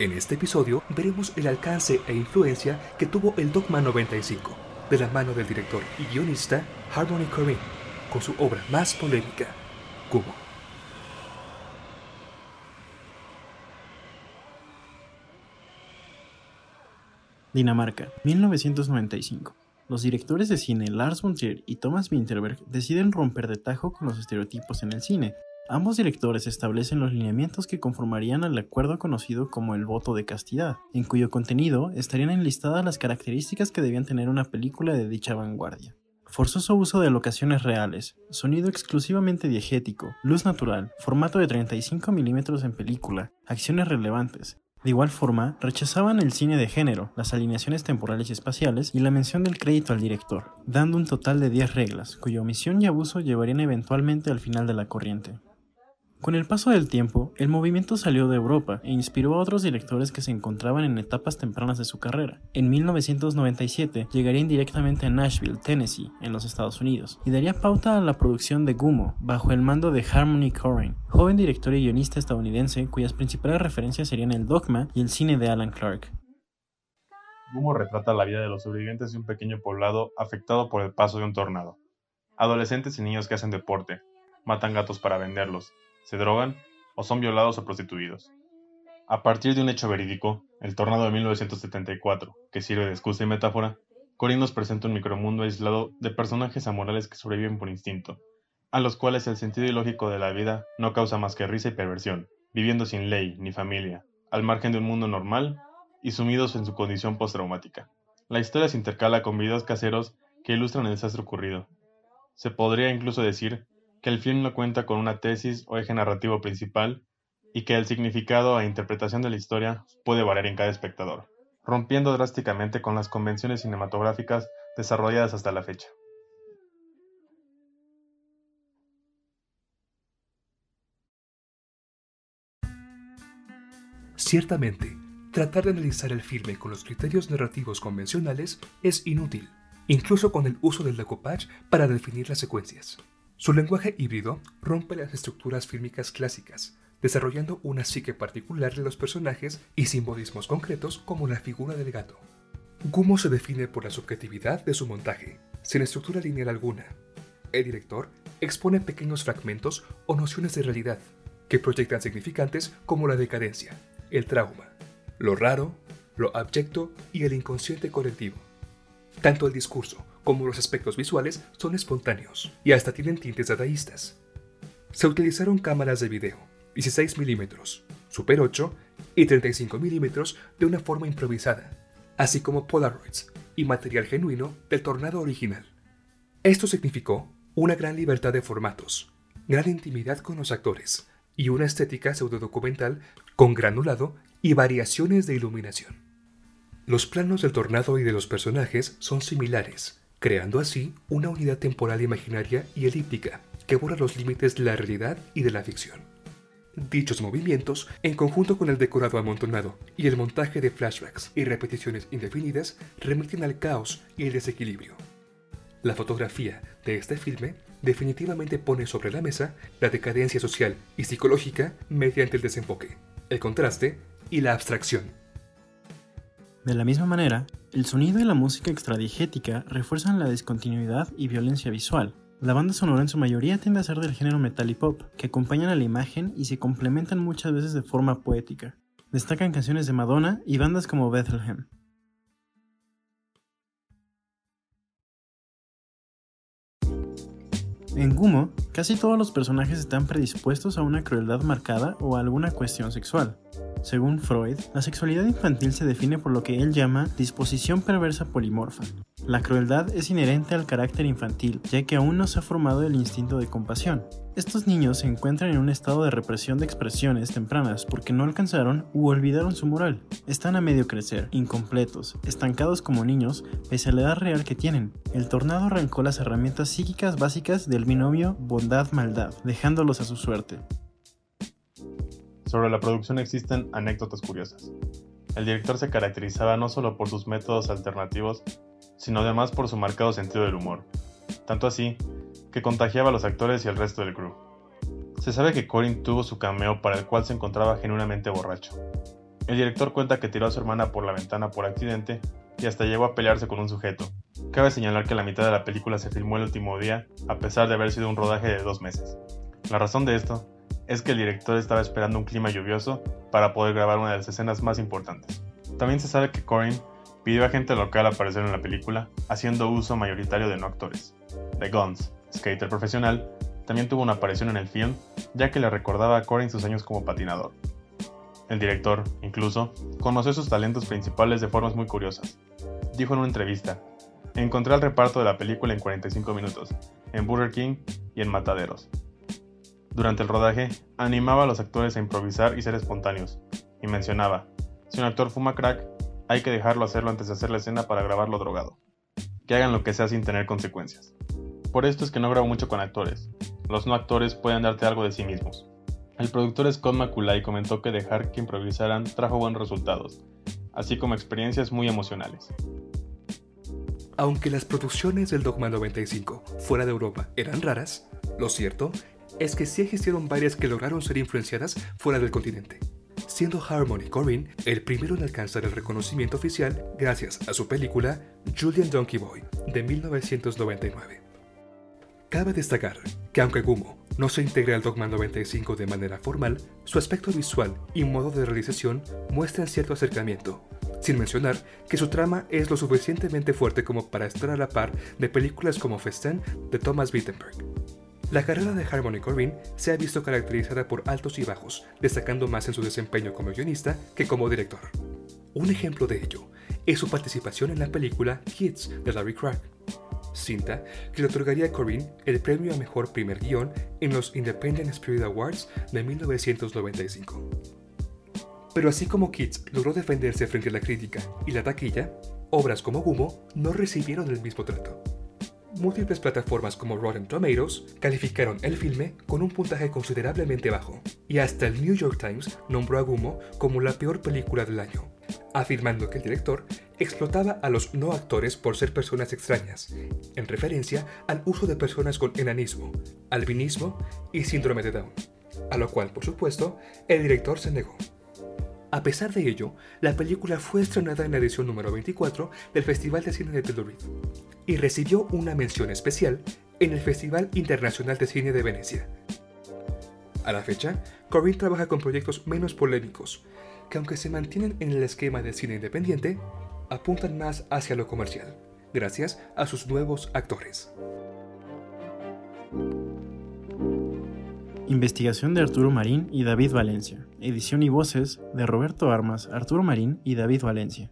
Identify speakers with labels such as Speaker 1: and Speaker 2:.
Speaker 1: En este episodio veremos el alcance e influencia que tuvo el Dogma 95, de la mano del director y guionista Harmony Korine, con su obra más polémica, Kubo.
Speaker 2: Dinamarca, 1995. Los directores de cine Lars von Trier y Thomas Winterberg deciden romper de tajo con los estereotipos en el cine. Ambos directores establecen los lineamientos que conformarían el acuerdo conocido como el voto de castidad, en cuyo contenido estarían enlistadas las características que debían tener una película de dicha vanguardia. Forzoso uso de locaciones reales, sonido exclusivamente diegético, luz natural, formato de 35 mm en película, acciones relevantes, de igual forma, rechazaban el cine de género, las alineaciones temporales y espaciales y la mención del crédito al director, dando un total de 10 reglas, cuya omisión y abuso llevarían eventualmente al final de la corriente. Con el paso del tiempo, el movimiento salió de Europa e inspiró a otros directores que se encontraban en etapas tempranas de su carrera. En 1997 llegarían directamente a Nashville, Tennessee, en los Estados Unidos, y daría pauta a la producción de Gumo, bajo el mando de Harmony Korine, joven director y guionista estadounidense cuyas principales referencias serían el dogma y el cine de Alan Clark.
Speaker 3: Gumo retrata la vida de los sobrevivientes de un pequeño poblado afectado por el paso de un tornado. Adolescentes y niños que hacen deporte, matan gatos para venderlos, se drogan o son violados o prostituidos. A partir de un hecho verídico, el tornado de 1974, que sirve de excusa y metáfora, Corinne nos presenta un micromundo aislado de personajes amorales que sobreviven por instinto, a los cuales el sentido ilógico de la vida no causa más que risa y perversión, viviendo sin ley ni familia, al margen de un mundo normal y sumidos en su condición postraumática. La historia se intercala con videos caseros que ilustran el desastre ocurrido. Se podría incluso decir que el film no cuenta con una tesis o eje narrativo principal y que el significado e interpretación de la historia puede variar en cada espectador, rompiendo drásticamente con las convenciones cinematográficas desarrolladas hasta la fecha.
Speaker 1: Ciertamente, tratar de analizar el filme con los criterios narrativos convencionales es inútil, incluso con el uso del decoupage para definir las secuencias. Su lenguaje híbrido rompe las estructuras fílmicas clásicas, desarrollando una psique particular de los personajes y simbolismos concretos como la figura del gato. Gumo se define por la subjetividad de su montaje, sin estructura lineal alguna. El director expone pequeños fragmentos o nociones de realidad que proyectan significantes como la decadencia, el trauma, lo raro, lo abyecto y el inconsciente colectivo. Tanto el discurso como los aspectos visuales son espontáneos y hasta tienen tintes dadaístas. Se utilizaron cámaras de video 16 mm, Super 8 y 35 mm de una forma improvisada, así como Polaroids y material genuino del tornado original. Esto significó una gran libertad de formatos, gran intimidad con los actores y una estética pseudodocumental con granulado y variaciones de iluminación. Los planos del tornado y de los personajes son similares, creando así una unidad temporal imaginaria y elíptica que borra los límites de la realidad y de la ficción. Dichos movimientos, en conjunto con el decorado amontonado y el montaje de flashbacks y repeticiones indefinidas, remiten al caos y el desequilibrio. La fotografía de este filme definitivamente pone sobre la mesa la decadencia social y psicológica mediante el desenfoque, el contraste y la abstracción.
Speaker 2: De la misma manera, el sonido y la música extradigética refuerzan la discontinuidad y violencia visual. La banda sonora en su mayoría tiende a ser del género metal y pop, que acompañan a la imagen y se complementan muchas veces de forma poética. Destacan canciones de Madonna y bandas como Bethlehem. En Gumo, casi todos los personajes están predispuestos a una crueldad marcada o a alguna cuestión sexual. Según Freud, la sexualidad infantil se define por lo que él llama disposición perversa polimorfa. La crueldad es inherente al carácter infantil, ya que aún no se ha formado el instinto de compasión. Estos niños se encuentran en un estado de represión de expresiones tempranas porque no alcanzaron u olvidaron su moral. Están a medio crecer, incompletos, estancados como niños, pese a la edad real que tienen. El tornado arrancó las herramientas psíquicas básicas del binomio bondad-maldad, dejándolos a su suerte.
Speaker 3: Sobre la producción existen anécdotas curiosas. El director se caracterizaba no solo por sus métodos alternativos, sino además por su marcado sentido del humor, tanto así que contagiaba a los actores y al resto del crew. Se sabe que Corin tuvo su cameo para el cual se encontraba genuinamente borracho. El director cuenta que tiró a su hermana por la ventana por accidente y hasta llegó a pelearse con un sujeto. Cabe señalar que la mitad de la película se filmó el último día, a pesar de haber sido un rodaje de dos meses. La razón de esto es que el director estaba esperando un clima lluvioso para poder grabar una de las escenas más importantes. También se sabe que Corin pidió a gente local aparecer en la película, haciendo uso mayoritario de no actores. The Guns, skater profesional, también tuvo una aparición en el film, ya que le recordaba a Corin sus años como patinador. El director, incluso, conoció sus talentos principales de formas muy curiosas. Dijo en una entrevista, encontré el reparto de la película en 45 minutos, en Burger King y en Mataderos. Durante el rodaje, animaba a los actores a improvisar y ser espontáneos, y mencionaba, si un actor fuma crack, hay que dejarlo hacerlo antes de hacer la escena para grabarlo drogado. Que hagan lo que sea sin tener consecuencias. Por esto es que no grabo mucho con actores. Los no actores pueden darte algo de sí mismos. El productor Scott McCullay comentó que dejar que improvisaran trajo buenos resultados, así como experiencias muy emocionales.
Speaker 1: Aunque las producciones del Dogma 95 fuera de Europa eran raras, lo cierto es que sí existieron varias que lograron ser influenciadas fuera del continente, siendo Harmony Corinne el primero en alcanzar el reconocimiento oficial gracias a su película Julian Donkey Boy de 1999. Cabe destacar que aunque Gumo no se integra al Dogma 95 de manera formal, su aspecto visual y modo de realización muestran cierto acercamiento, sin mencionar que su trama es lo suficientemente fuerte como para estar a la par de películas como Festen de Thomas Wittenberg. La carrera de Harmony Corinne se ha visto caracterizada por altos y bajos, destacando más en su desempeño como guionista que como director. Un ejemplo de ello es su participación en la película Kids de Larry Craig, cinta que le otorgaría a Corinne el premio a mejor primer guion en los Independent Spirit Awards de 1995. Pero así como Kids logró defenderse frente a la crítica y la taquilla, obras como Gumo no recibieron el mismo trato. Múltiples plataformas como Rotten Tomatoes calificaron el filme con un puntaje considerablemente bajo, y hasta el New York Times nombró a Gumo como la peor película del año, afirmando que el director explotaba a los no actores por ser personas extrañas, en referencia al uso de personas con enanismo, albinismo y síndrome de Down, a lo cual, por supuesto, el director se negó. A pesar de ello, la película fue estrenada en la edición número 24 del Festival de Cine de Tel y recibió una mención especial en el Festival Internacional de Cine de Venecia. A la fecha, Corinne trabaja con proyectos menos polémicos, que aunque se mantienen en el esquema del cine independiente, apuntan más hacia lo comercial, gracias a sus nuevos actores.
Speaker 2: Investigación de Arturo Marín y David Valencia. Edición y voces de Roberto Armas, Arturo Marín y David Valencia.